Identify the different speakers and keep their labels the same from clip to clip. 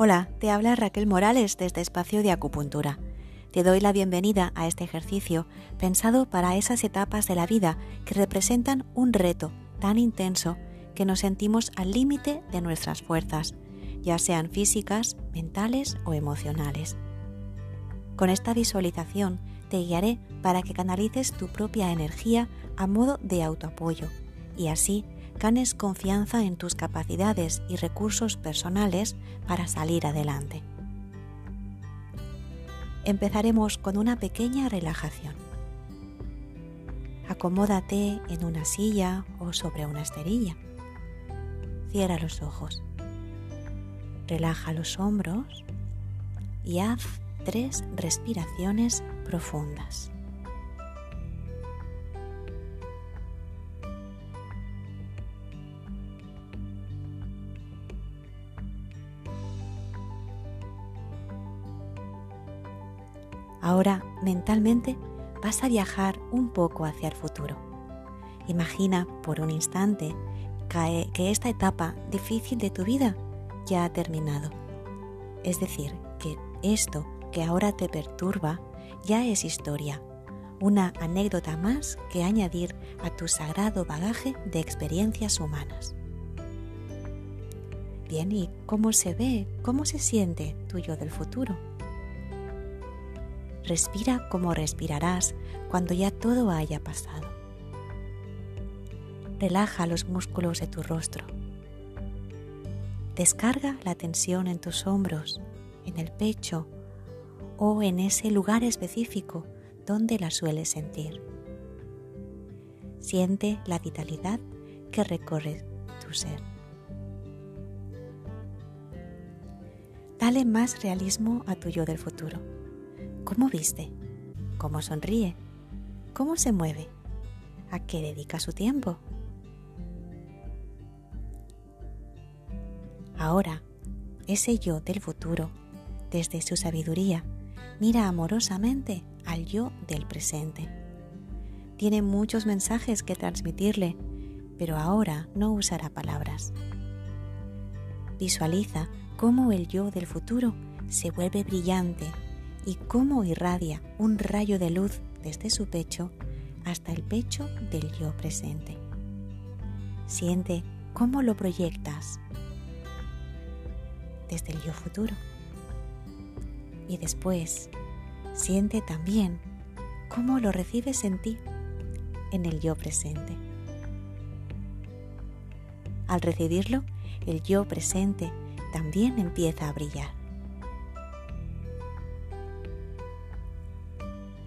Speaker 1: Hola, te habla Raquel Morales desde Espacio de Acupuntura. Te doy la bienvenida a este ejercicio pensado para esas etapas de la vida que representan un reto tan intenso que nos sentimos al límite de nuestras fuerzas, ya sean físicas, mentales o emocionales. Con esta visualización te guiaré para que canalices tu propia energía a modo de autoapoyo y así ganes confianza en tus capacidades y recursos personales para salir adelante. Empezaremos con una pequeña relajación. Acomódate en una silla o sobre una esterilla. Cierra los ojos. Relaja los hombros y haz tres respiraciones profundas. Ahora mentalmente vas a viajar un poco hacia el futuro. Imagina por un instante que esta etapa difícil de tu vida ya ha terminado. Es decir, que esto que ahora te perturba ya es historia, una anécdota más que añadir a tu sagrado bagaje de experiencias humanas. Bien, ¿y cómo se ve, cómo se siente tu yo del futuro? Respira como respirarás cuando ya todo haya pasado. Relaja los músculos de tu rostro. Descarga la tensión en tus hombros, en el pecho o en ese lugar específico donde la sueles sentir. Siente la vitalidad que recorre tu ser. Dale más realismo a tu yo del futuro. ¿Cómo viste? ¿Cómo sonríe? ¿Cómo se mueve? ¿A qué dedica su tiempo? Ahora, ese yo del futuro, desde su sabiduría, mira amorosamente al yo del presente. Tiene muchos mensajes que transmitirle, pero ahora no usará palabras. Visualiza cómo el yo del futuro se vuelve brillante y cómo irradia un rayo de luz desde su pecho hasta el pecho del yo presente. Siente cómo lo proyectas desde el yo futuro. Y después, siente también cómo lo recibes en ti, en el yo presente. Al recibirlo, el yo presente también empieza a brillar.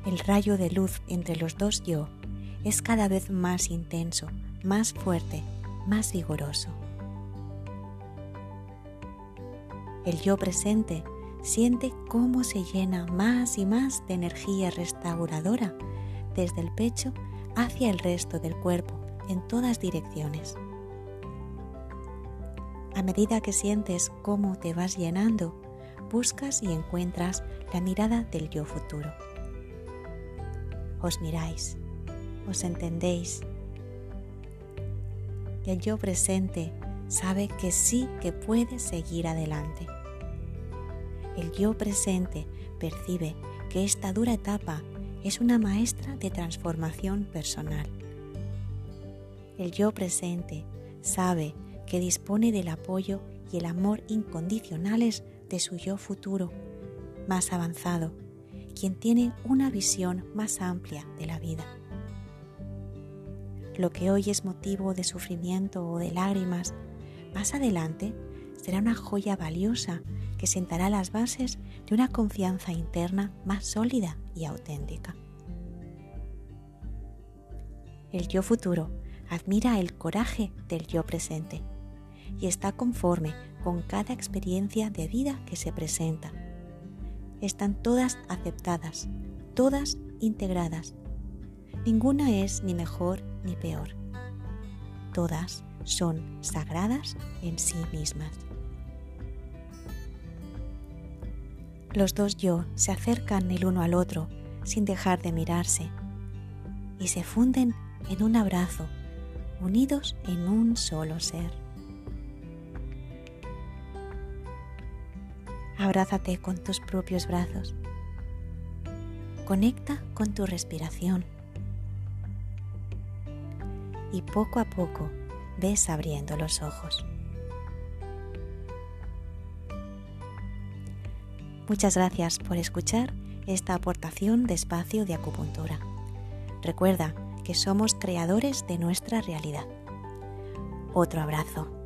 Speaker 1: El rayo de luz entre los dos yo es cada vez más intenso, más fuerte, más vigoroso. El yo presente siente cómo se llena más y más de energía restauradora desde el pecho hacia el resto del cuerpo en todas direcciones. A medida que sientes cómo te vas llenando, buscas y encuentras la mirada del yo futuro. Os miráis, os entendéis. El yo presente sabe que sí que puede seguir adelante el yo presente percibe que esta dura etapa es una maestra de transformación personal. El yo presente sabe que dispone del apoyo y el amor incondicionales de su yo futuro, más avanzado, quien tiene una visión más amplia de la vida. Lo que hoy es motivo de sufrimiento o de lágrimas, más adelante será una joya valiosa que sentará las bases de una confianza interna más sólida y auténtica. El yo futuro admira el coraje del yo presente y está conforme con cada experiencia de vida que se presenta. Están todas aceptadas, todas integradas. Ninguna es ni mejor ni peor. Todas son sagradas en sí mismas. Los dos yo se acercan el uno al otro sin dejar de mirarse y se funden en un abrazo, unidos en un solo ser. Abrázate con tus propios brazos. Conecta con tu respiración. Y poco a poco ves abriendo los ojos. Muchas gracias por escuchar esta aportación de espacio de acupuntura. Recuerda que somos creadores de nuestra realidad. Otro abrazo.